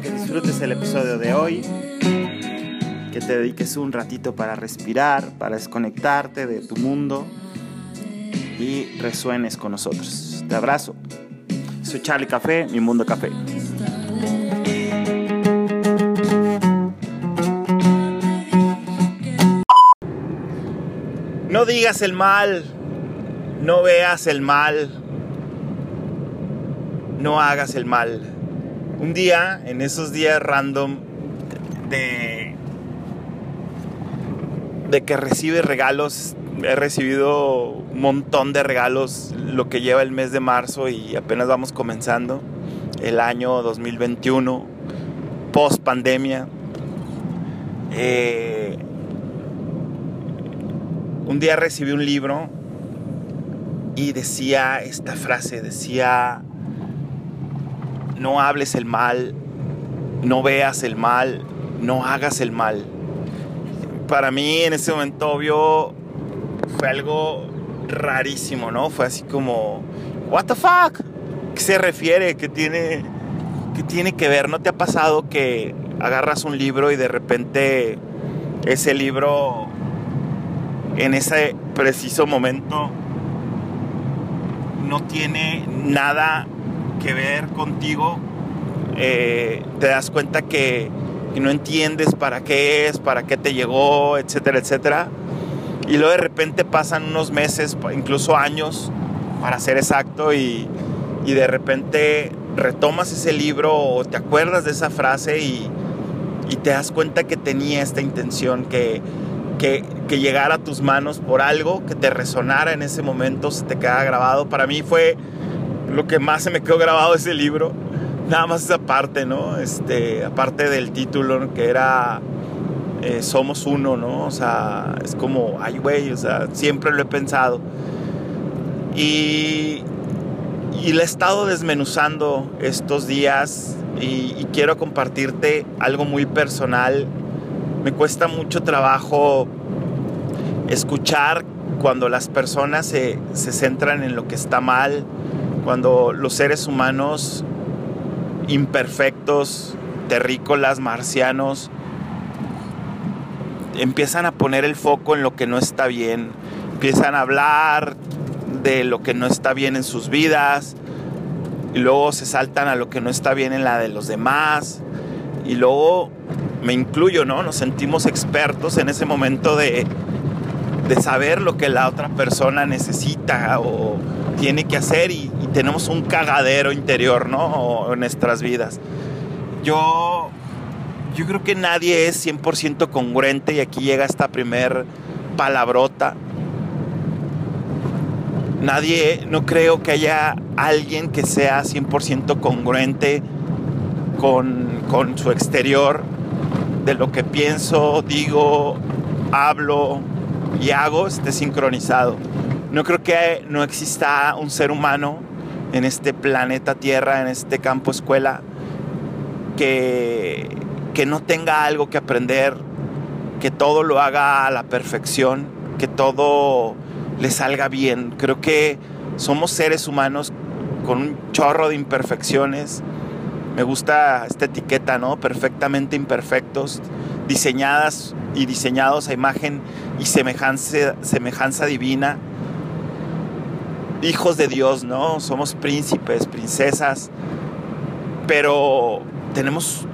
que disfrutes el episodio de hoy, que te dediques un ratito para respirar, para desconectarte de tu mundo y resuenes con nosotros. Te abrazo. Soy Charlie Café, mi mundo café. No digas el mal, no veas el mal, no hagas el mal. Un día, en esos días random de, de que recibe regalos, he recibido un montón de regalos lo que lleva el mes de marzo y apenas vamos comenzando el año 2021, post pandemia. Eh, un día recibí un libro y decía esta frase, decía, no hables el mal, no veas el mal, no hagas el mal. Para mí en ese momento obvio fue algo rarísimo, ¿no? Fue así como, what the fuck? ¿Qué se refiere? ¿Qué tiene, qué tiene que ver? ¿No te ha pasado que agarras un libro y de repente ese libro en ese preciso momento no tiene nada que ver contigo, eh, te das cuenta que, no entiendes para qué es, para qué te llegó, etcétera, etcétera. Y luego de repente pasan unos meses, incluso años, para ser exacto, y, y de repente retomas ese libro o te acuerdas de esa frase y, y te das cuenta que tenía esta intención, que, que, que, llegara a tus manos por algo, que te resonara en ese momento, se te queda grabado. Para mí fue lo que más se me quedó grabado ese libro. Nada más esa parte, ¿no? Este, aparte del título, que era eh, Somos Uno, ¿no? O sea, es como, ay, güey, o sea, siempre lo he pensado. Y, y le he estado desmenuzando estos días y, y quiero compartirte algo muy personal. Me cuesta mucho trabajo escuchar cuando las personas se, se centran en lo que está mal, cuando los seres humanos imperfectos, terrícolas, marcianos, empiezan a poner el foco en lo que no está bien, empiezan a hablar de lo que no está bien en sus vidas, y luego se saltan a lo que no está bien en la de los demás, y luego me incluyo, ¿no? Nos sentimos expertos en ese momento de, de saber lo que la otra persona necesita o tiene que hacer y, tenemos un cagadero interior, ¿no? En nuestras vidas. Yo, yo creo que nadie es 100% congruente y aquí llega esta primer palabrota. Nadie, no creo que haya alguien que sea 100% congruente con, con su exterior, de lo que pienso, digo, hablo y hago esté sincronizado. No creo que no exista un ser humano en este planeta Tierra, en este campo escuela, que, que no tenga algo que aprender, que todo lo haga a la perfección, que todo le salga bien. Creo que somos seres humanos con un chorro de imperfecciones. Me gusta esta etiqueta, ¿no? Perfectamente imperfectos, diseñadas y diseñados a imagen y semejanza, semejanza divina. Hijos de Dios, ¿no? Somos príncipes, princesas, pero tenemos,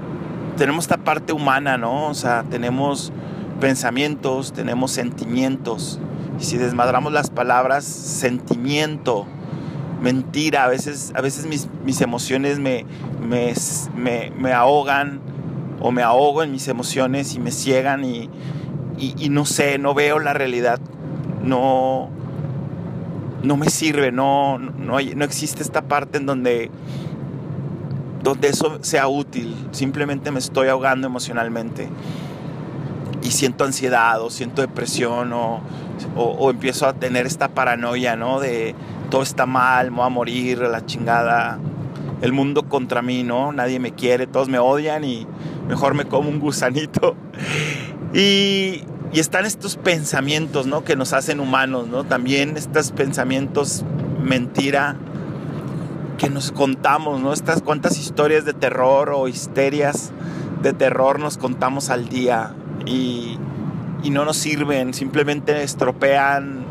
tenemos esta parte humana, ¿no? O sea, tenemos pensamientos, tenemos sentimientos. Y si desmadramos las palabras, sentimiento, mentira, a veces, a veces mis, mis emociones me, me, me, me, ahogan o me ahogo en mis emociones y me ciegan y, y, y no sé, no veo la realidad, no, no me sirve, no, no, no existe esta parte en donde, donde eso sea útil, simplemente me estoy ahogando emocionalmente y siento ansiedad o siento depresión o, o, o, empiezo a tener esta paranoia, ¿no? De todo está mal, me voy a morir, la chingada, el mundo contra mí, ¿no? Nadie me quiere, todos me odian y mejor me como un gusanito. Y, y están estos pensamientos, ¿no? Que nos hacen humanos, ¿no? También estos pensamientos mentira que nos contamos, ¿no? Estas cuantas historias de terror o histerias de terror nos contamos al día y, y no nos sirven, simplemente estropean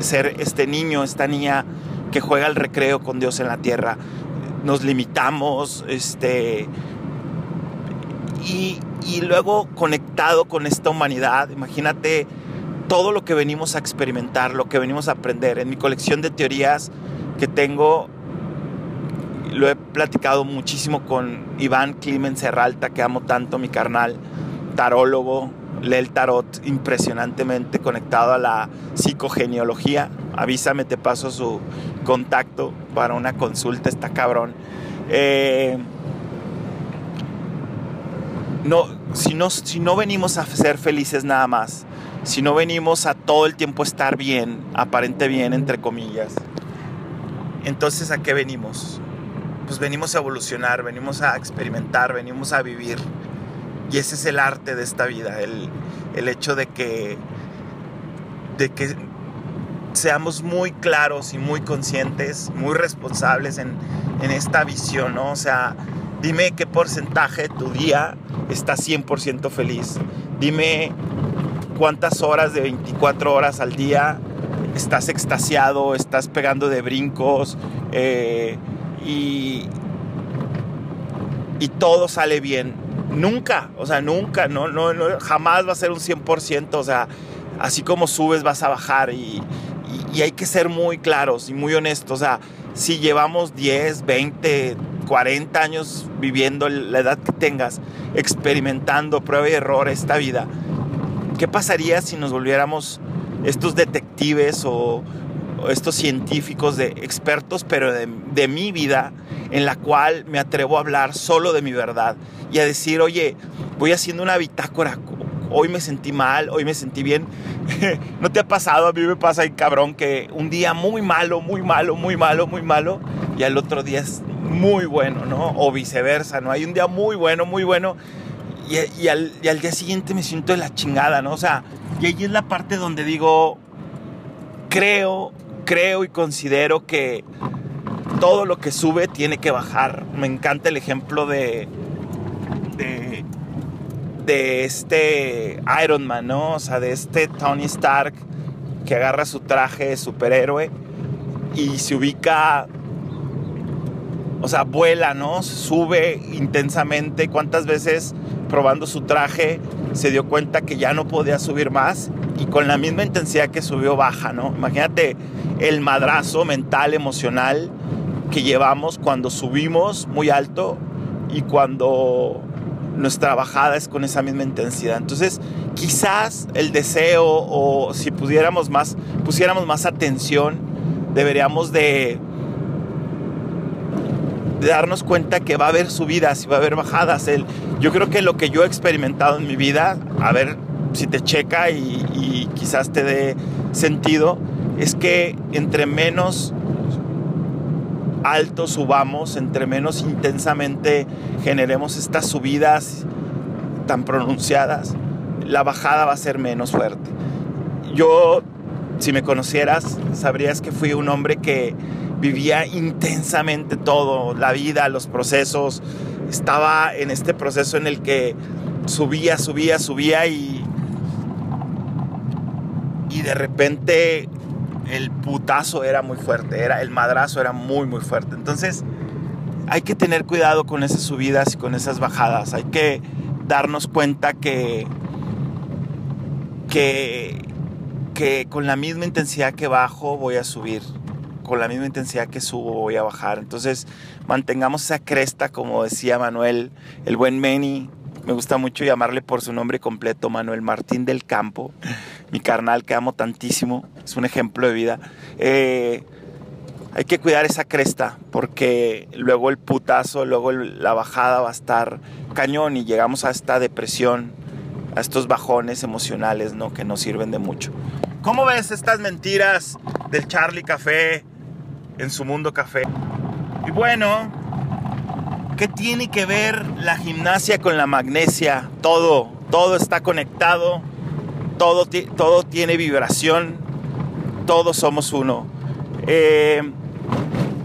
ser este niño, esta niña que juega el recreo con Dios en la tierra. Nos limitamos, este, y, luego conectado con esta humanidad, imagínate todo lo que venimos a experimentar, lo que venimos a aprender. En mi colección de teorías que tengo, lo he platicado muchísimo con Iván Climen Serralta, que amo tanto, mi carnal, tarólogo, lee el tarot impresionantemente conectado a la psicogeneología. Avísame, te paso su contacto para una consulta, está cabrón. Eh, no, si, no, si no venimos a ser felices nada más, si no venimos a todo el tiempo estar bien, aparente bien, entre comillas, entonces ¿a qué venimos? Pues venimos a evolucionar, venimos a experimentar, venimos a vivir. Y ese es el arte de esta vida, el, el hecho de que, de que seamos muy claros y muy conscientes, muy responsables en, en esta visión, ¿no? O sea, dime qué porcentaje de tu día está 100% feliz. Dime cuántas horas de 24 horas al día estás extasiado, estás pegando de brincos eh, y, y todo sale bien nunca, o sea, nunca, no, no, jamás va a ser un 100%, o sea, así como subes vas a bajar y, y, hay que ser muy claros y muy honestos, o sea, si llevamos 10, 20, 40 años viviendo la edad que tengas, experimentando prueba y error esta vida, ¿qué pasaría si nos volviéramos estos detectives o, estos científicos de expertos, pero de, de mi vida, en la cual me atrevo a hablar solo de mi verdad y a decir, oye, voy haciendo una bitácora, hoy me sentí mal, hoy me sentí bien. ¿No te ha pasado? A mí me pasa ahí, cabrón, que un día muy malo, muy malo, muy malo, muy malo, y al otro día es muy bueno, ¿no? O viceversa, ¿no? Hay un día muy bueno, muy bueno, y, al, y al día siguiente me siento de la chingada, ¿no? O sea, y ahí es la parte donde digo, creo, creo y considero que todo lo que sube tiene que bajar. Me encanta el ejemplo de, de, este Iron Man, ¿no? O sea, de este Tony Stark que agarra su traje de superhéroe y se ubica, o sea, vuela, ¿no? Sube intensamente. ¿Cuántas veces probando su traje se dio cuenta que ya no podía subir más y con la misma intensidad que subió baja, ¿no? Imagínate el madrazo mental, emocional que llevamos cuando subimos muy alto y cuando nuestra bajada es con esa misma intensidad. Entonces, quizás el deseo o si pudiéramos más, pusiéramos más atención, deberíamos de, darnos cuenta que va a haber subidas y va a haber bajadas. El, yo creo que lo que yo he experimentado en mi vida, a ver si te checa y, y quizás te dé sentido, es que entre menos alto subamos, entre menos intensamente generemos estas subidas tan pronunciadas, la bajada va a ser menos fuerte. Yo, si me conocieras, sabrías que fui un hombre que vivía intensamente todo, la vida, los procesos. Estaba en este proceso en el que subía, subía, subía y, y de repente el putazo era muy fuerte, era, el madrazo era muy, muy fuerte. Entonces, hay que tener cuidado con esas subidas y con esas bajadas. Hay que darnos cuenta que, que, que con la misma intensidad que bajo voy a subir. Con la misma intensidad que subo voy a bajar. Entonces, mantengamos esa cresta, como decía Manuel, el buen Meni, me gusta mucho llamarle por su nombre completo, Manuel Martín del Campo, mi carnal que amo tantísimo, es un ejemplo de vida. Eh, hay que cuidar esa cresta porque luego el putazo, luego la bajada va a estar cañón y llegamos a esta depresión, a estos bajones emocionales ¿no? que nos sirven de mucho. ¿Cómo ves estas mentiras del Charlie Café en su mundo café? Y bueno, ¿Qué tiene que ver la gimnasia con la magnesia? Todo, todo está conectado, todo, todo tiene vibración, todos somos uno. Eh,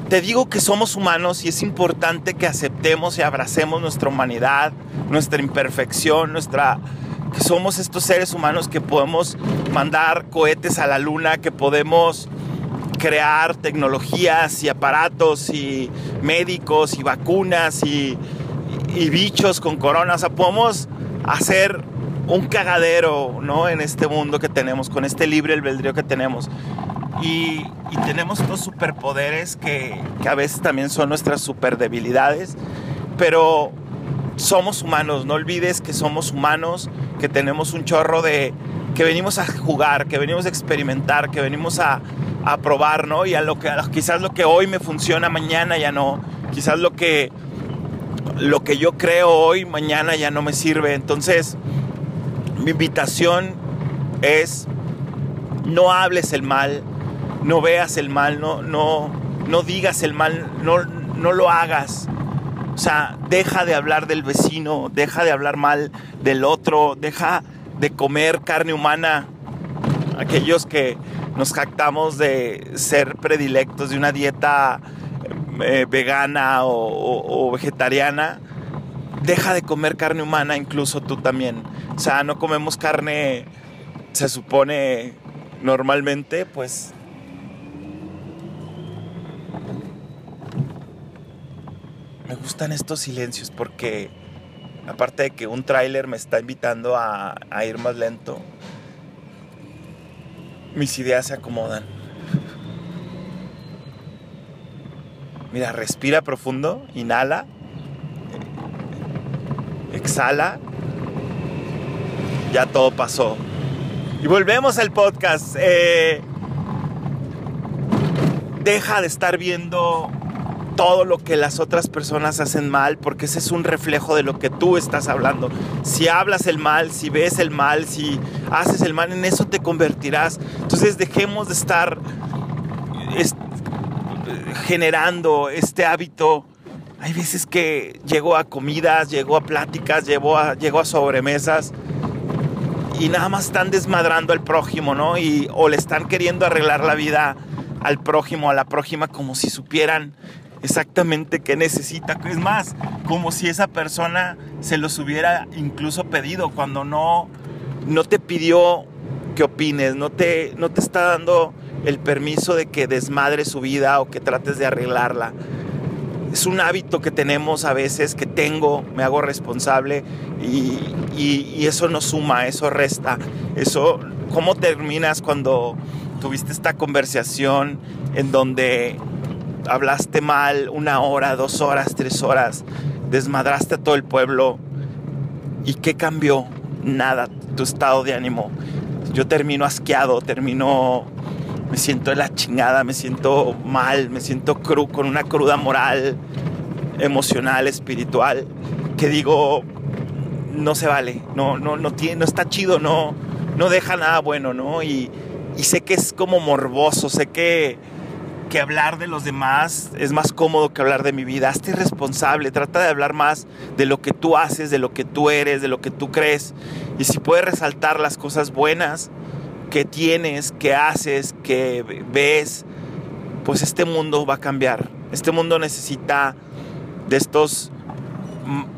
te digo que somos humanos y es importante que aceptemos y abracemos nuestra humanidad, nuestra imperfección, nuestra que somos estos seres humanos que podemos mandar cohetes a la luna, que podemos crear tecnologías y aparatos y médicos y vacunas y, y bichos con corona. O sea, podemos hacer un cagadero, ¿no? En este mundo que tenemos, con este libre albedrío que tenemos. Y, y tenemos estos superpoderes que, que, a veces también son nuestras super debilidades, pero somos humanos, no olvides que somos humanos, que tenemos un chorro de, que venimos a jugar, que venimos a experimentar, que venimos a, a probar, ¿no? Y a lo que quizás lo que hoy me funciona, mañana ya no. Quizás lo que lo que yo creo hoy, mañana ya no me sirve. Entonces, mi invitación es no hables el mal, no veas el mal, no, no, no digas el mal, no, no lo hagas. O sea, deja de hablar del vecino, deja de hablar mal del otro, deja de comer carne humana. Aquellos que nos jactamos de ser predilectos de una dieta eh, vegana o, o, o vegetariana, deja de comer carne humana incluso tú también. O sea, no comemos carne, se supone normalmente, pues... Me gustan estos silencios porque aparte de que un tráiler me está invitando a, ir más lento, mis ideas se acomodan. Mira, respira profundo, inhala, exhala, ya todo pasó. Y volvemos al podcast. Eh, deja de estar viendo todo lo que las otras personas hacen mal, porque ese es un reflejo de lo que tú estás hablando. Si hablas el mal, si ves el mal, si haces el mal, en eso te convertirás. Entonces dejemos de estar es, generando este hábito. Hay veces que llego a comidas, llego a pláticas, llego a, a sobremesas y nada más están desmadrando al prójimo, ¿no? Y, o le están queriendo arreglar la vida al prójimo, a la prójima, como si supieran exactamente qué necesita. Es más, como si esa persona se los hubiera incluso pedido cuando no, no te pidió que opines, no te, no te está dando el permiso de que desmadre su vida o que trates de arreglarla. Es un hábito que tenemos a veces, que tengo, me hago responsable y, y, y eso no suma, eso resta. Eso, ¿cómo terminas cuando tuviste esta conversación en donde hablaste mal una hora, dos horas, tres horas, desmadraste a todo el pueblo. ¿Y qué cambió? Nada, tu estado de ánimo. Yo termino asqueado, termino, me siento de la chingada, me siento mal, me siento cru, con una cruda moral, emocional, espiritual, que digo, no se vale, no, no, no, tiene, no está chido, no, no deja nada bueno, ¿no? Y, y sé que es como morboso, sé que que hablar de los demás es más cómodo que hablar de mi vida. Hazte responsable, trata de hablar más de lo que tú haces, de lo que tú eres, de lo que tú crees. Y si puedes resaltar las cosas buenas que tienes, que haces, que ves, pues este mundo va a cambiar. Este mundo necesita de estos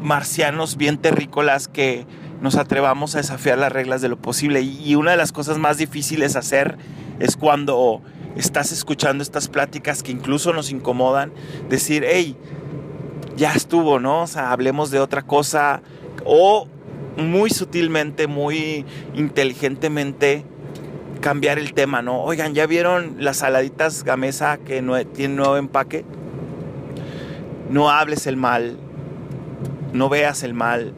marcianos bien terrícolas que nos atrevamos a desafiar las reglas de lo posible. Y una de las cosas más difíciles hacer es cuando estás escuchando estas pláticas que incluso nos incomodan, decir, hey, ya estuvo, ¿no? O sea, hablemos de otra cosa. O muy sutilmente, muy inteligentemente cambiar el tema, ¿no? Oigan, ¿ya vieron las saladitas gamesa que no, tienen nuevo empaque? No hables el mal, no veas el mal,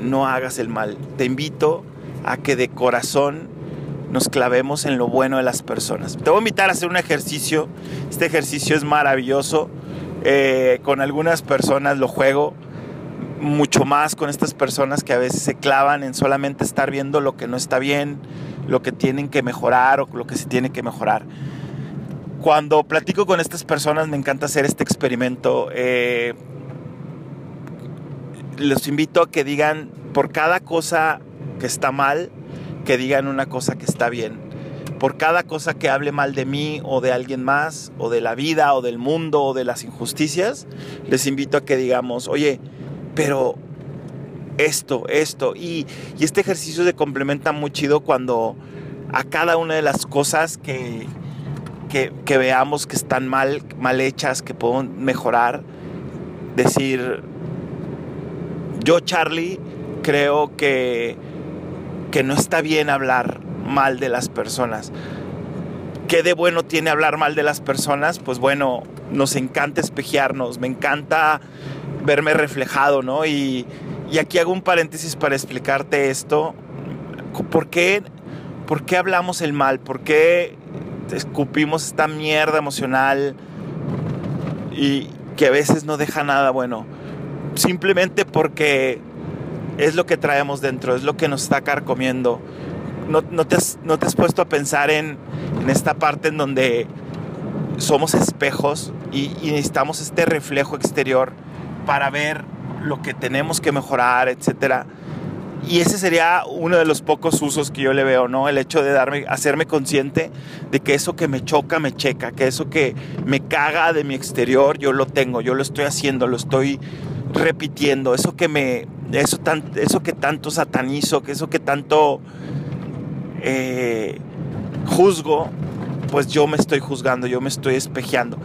no hagas el mal. Te invito a que de corazón nos clavemos en lo bueno de las personas. Te voy a invitar a hacer un ejercicio. Este ejercicio es maravilloso. Eh, con algunas personas lo juego mucho más con estas personas que a veces se clavan en solamente estar viendo lo que no está bien, lo que tienen que mejorar o lo que se tiene que mejorar. Cuando platico con estas personas me encanta hacer este experimento. Eh, los invito a que digan por cada cosa que está mal, que digan una cosa que está bien. por cada cosa que hable mal de mí o de alguien más, o de la vida, o del mundo, o de las injusticias, les invito a que digamos, oye, pero esto, esto, y, este ejercicio se complementa muy chido cuando a cada una de las cosas que, que, veamos que están mal, mal hechas, que pueden mejorar, decir, yo Charlie creo que, que no está bien hablar mal de las personas. ¿Qué de bueno tiene hablar mal de las personas? Pues bueno, nos encanta espejearnos, me encanta verme reflejado, ¿no? Y, y aquí hago un paréntesis para explicarte esto. ¿Por ¿Por qué hablamos el mal? ¿Por qué escupimos esta mierda emocional y que a veces no deja nada bueno? Simplemente porque es lo que traemos dentro, es lo que nos está carcomiendo no, te, has, puesto a pensar en, esta parte en donde somos espejos y, necesitamos este reflejo exterior para ver lo que tenemos que mejorar, etcétera. Y ese sería uno de los pocos usos que yo le veo, ¿no? El hecho de darme, hacerme consciente de que eso que me choca, me checa, que eso que me caga de mi exterior, yo lo tengo, yo lo estoy haciendo, lo estoy repitiendo, eso que me, eso, eso que tanto satanizo, que eso que tanto eh, juzgo, pues yo me estoy juzgando, yo me estoy espejeando.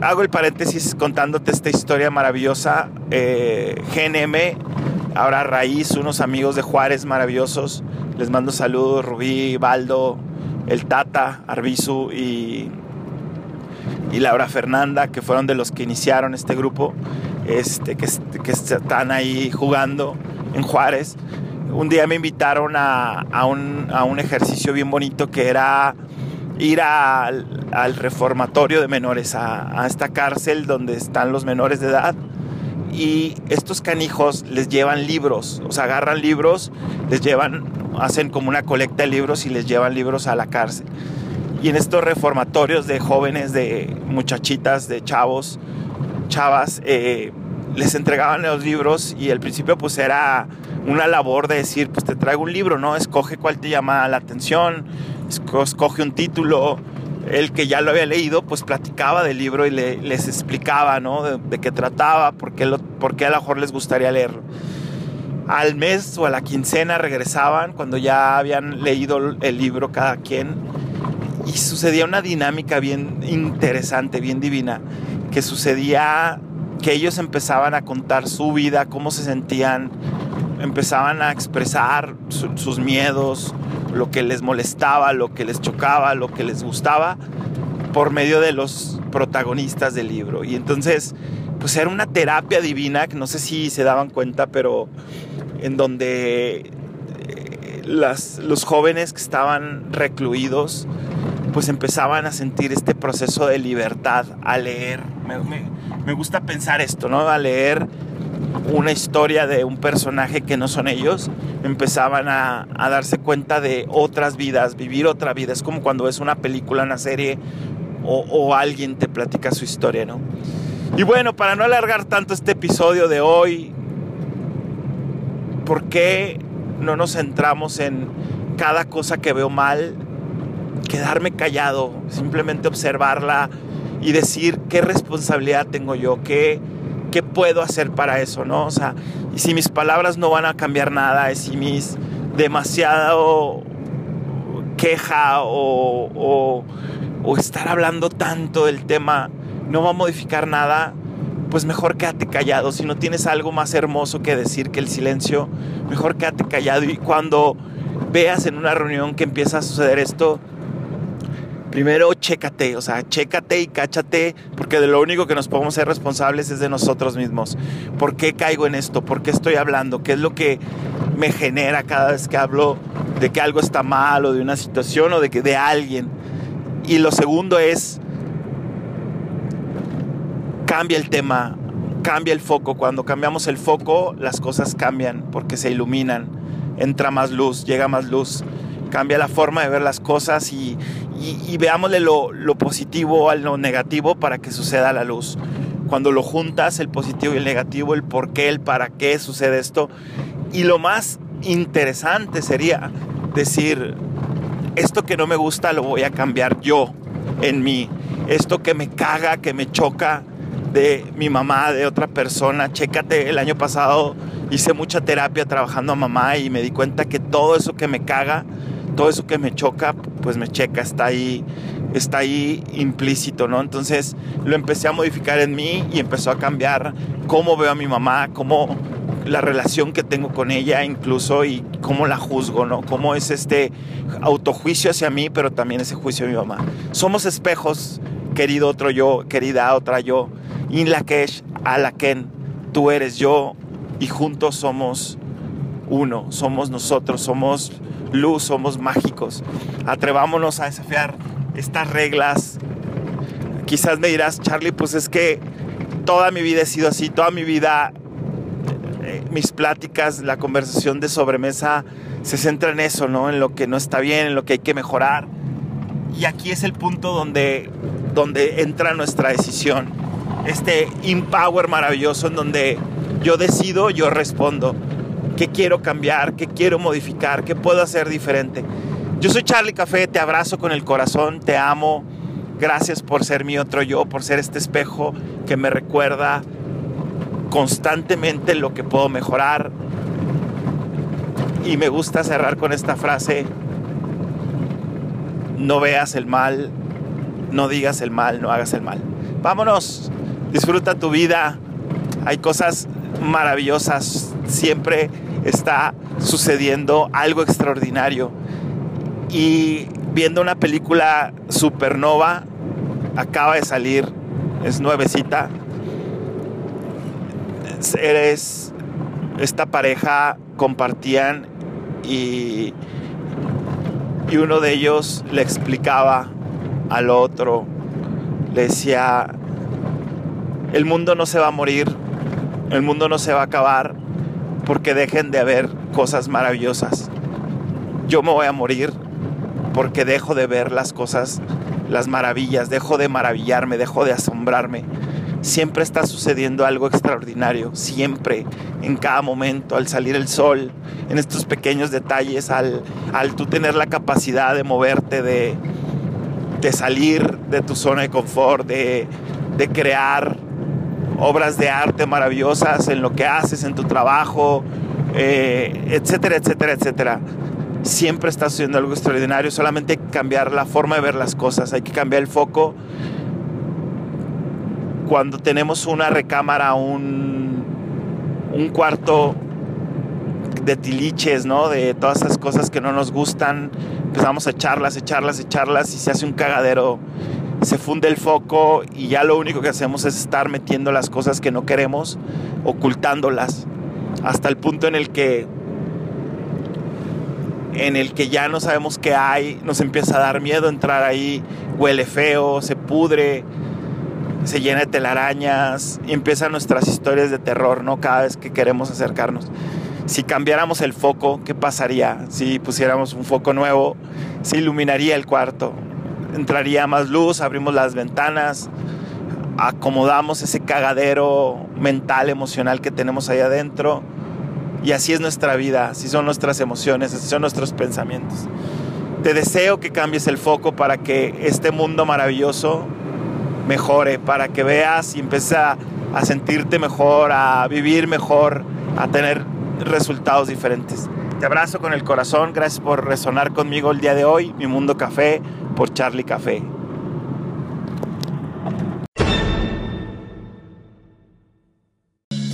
Hago el paréntesis contándote esta historia maravillosa. Eh, GNM, ahora Raíz, unos amigos de Juárez maravillosos. Les mando saludos, Rubí, Baldo, el Tata, Arbizu y, y Laura Fernanda, que fueron de los que iniciaron este grupo, este, que, que están ahí jugando en Juárez un día me invitaron a, un, ejercicio bien bonito que era ir al, reformatorio de menores, a, esta cárcel donde están los menores de edad. Y estos canijos les llevan libros, o sea, agarran libros, les llevan, hacen como una colecta de libros y les llevan libros a la cárcel. Y en estos reformatorios de jóvenes, de muchachitas, de chavos, chavas, eh, les entregaban los libros y al principio pues era una labor de decir, pues te traigo un libro, ¿no? Escoge cuál te llama la atención, escoge un título. El que ya lo había leído, pues platicaba del libro y les explicaba, ¿no? De, qué trataba, por qué, lo, por qué a lo mejor les gustaría leerlo. Al mes o a la quincena regresaban cuando ya habían leído el libro cada quien y sucedía una dinámica bien interesante, bien divina, que sucedía que ellos empezaban a contar su vida, cómo se sentían, empezaban a expresar sus miedos, lo que les molestaba, lo que les chocaba, lo que les gustaba, por medio de los protagonistas del libro. Y entonces, pues era una terapia divina, que no sé si se daban cuenta, pero en donde eh, las, los jóvenes que estaban recluidos, pues empezaban a sentir este proceso de libertad a leer. Me, gusta pensar esto, ¿no? A leer una historia de un personaje que no son ellos, empezaban a, darse cuenta de otras vidas, vivir otra vida. Es como cuando ves una película, una serie o, o alguien te platica su historia, ¿no? Y bueno, para no alargar tanto este episodio de hoy, ¿por qué no nos centramos en cada cosa que veo mal? Quedarme callado, simplemente observarla y decir qué responsabilidad tengo yo, qué, qué puedo hacer para eso, ¿no? O sea, y si mis palabras no van a cambiar nada, si mis demasiado queja o, o, estar hablando tanto del tema no va a modificar nada, pues mejor quédate callado. Si no tienes algo más hermoso que decir que el silencio, mejor quédate callado. Y cuando veas en una reunión que empieza a suceder esto, primero chécate, o sea, chécate y cáchate, porque de lo único que nos podemos ser responsables es de nosotros mismos. ¿Por qué caigo en esto? ¿Por qué estoy hablando? ¿Qué es lo que me genera cada vez que hablo de que algo está mal o de una situación o de que de alguien? Y lo segundo es cambia el tema, cambia el foco. Cuando cambiamos el foco, las cosas cambian porque se iluminan, entra más luz, llega más luz cambia la forma de ver las cosas y, y, veámosle lo, positivo a lo negativo para que suceda la luz. Cuando lo juntas, el positivo y el negativo, el por qué, el para qué sucede esto. Y lo más interesante sería decir, esto que no me gusta lo voy a cambiar yo en mí. Esto que me caga, que me choca de mi mamá, de otra persona. Chécate, el año pasado hice mucha terapia trabajando a mamá y me di cuenta que todo eso que me caga, todo eso que me choca, pues me checa, está ahí, está ahí implícito, ¿no? Entonces lo empecé a modificar en mí y empezó a cambiar cómo veo a mi mamá, cómo la relación que tengo con ella incluso y cómo la juzgo, ¿no? Cómo es este autojuicio hacia mí, pero también ese juicio a mi mamá. Somos espejos, querido otro yo, querida otra yo. In Lakesh, Alaken, tú eres yo y juntos somos uno, somos nosotros, somos luz, somos mágicos. Atrevámonos a desafiar estas reglas. Quizás me dirás, Charlie, pues es que toda mi vida he sido así, toda mi vida eh, mis pláticas, la conversación de sobremesa se centra en eso, ¿no? En lo que no está bien, en lo que hay que mejorar. Y aquí es el punto donde, donde entra nuestra decisión. Este empower maravilloso en donde yo decido, yo respondo. ¿Qué quiero cambiar? ¿Qué quiero modificar? ¿Qué puedo hacer diferente? Yo soy Charlie Café, te abrazo con el corazón, te amo. Gracias por ser mi otro yo, por ser este espejo que me recuerda constantemente lo que puedo mejorar. Y me gusta cerrar con esta frase, no veas el mal, no digas el mal, no hagas el mal. Vámonos, disfruta tu vida, hay cosas maravillosas, siempre está sucediendo algo extraordinario. Y viendo una película Supernova, acaba de salir, es nuevecita, eres, esta pareja compartían y, y uno de ellos le explicaba al otro, le decía, el mundo no se va a morir, el mundo no se va a acabar porque dejen de haber cosas maravillosas. Yo me voy a morir porque dejo de ver las cosas, las maravillas, dejo de maravillarme, dejo de asombrarme siempre está sucediendo algo extraordinario, siempre, en cada momento, al salir el sol, en estos pequeños detalles, al, al tú tener la capacidad de moverte, de, de salir de tu zona de confort, de, de crear obras de arte maravillosas en lo que haces, en tu trabajo, eh, etcétera, etcétera, etcétera. Siempre está sucediendo algo extraordinario, solamente hay que cambiar la forma de ver las cosas, hay que cambiar el foco cuando tenemos una recámara, un, un cuarto de tiliches, ¿no? De todas esas cosas que no nos gustan, empezamos a echarlas, echarlas, echarlas y se hace un cagadero. Se funde el foco y ya lo único que hacemos es estar metiendo las cosas que no queremos, ocultándolas, hasta el punto en el que en el que ya no sabemos qué hay, nos empieza a dar miedo entrar ahí, huele feo, se pudre, se llena de telarañas y empiezan nuestras historias de terror, ¿no? Cada vez que queremos acercarnos. Si cambiáramos el foco, ¿qué pasaría? Si pusiéramos un foco nuevo, se iluminaría el cuarto, entraría más luz, abrimos las ventanas, acomodamos ese cagadero mental, emocional que tenemos ahí adentro. Y así es nuestra vida, así son nuestras emociones, así son nuestros pensamientos. Te deseo que cambies el foco para que este mundo maravilloso mejore, para que veas y empieces a, sentirte mejor, a vivir mejor, a tener resultados diferentes. Te abrazo con el corazón, gracias por resonar conmigo el día de hoy, Mi Mundo Café, por Charlie Café.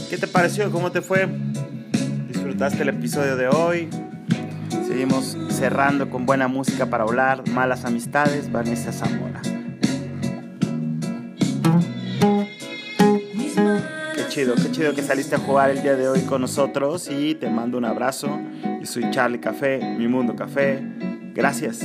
¿Qué te pareció? ¿Cómo te fue? ¿Disfrutaste el episodio de hoy? Seguimos cerrando con buena música para hablar, malas amistades, Vanessa Zamora. Qué chido que saliste a jugar el día de hoy con nosotros y te mando un abrazo. Yo soy Charlie Café, Mi Mundo Café. Gracias.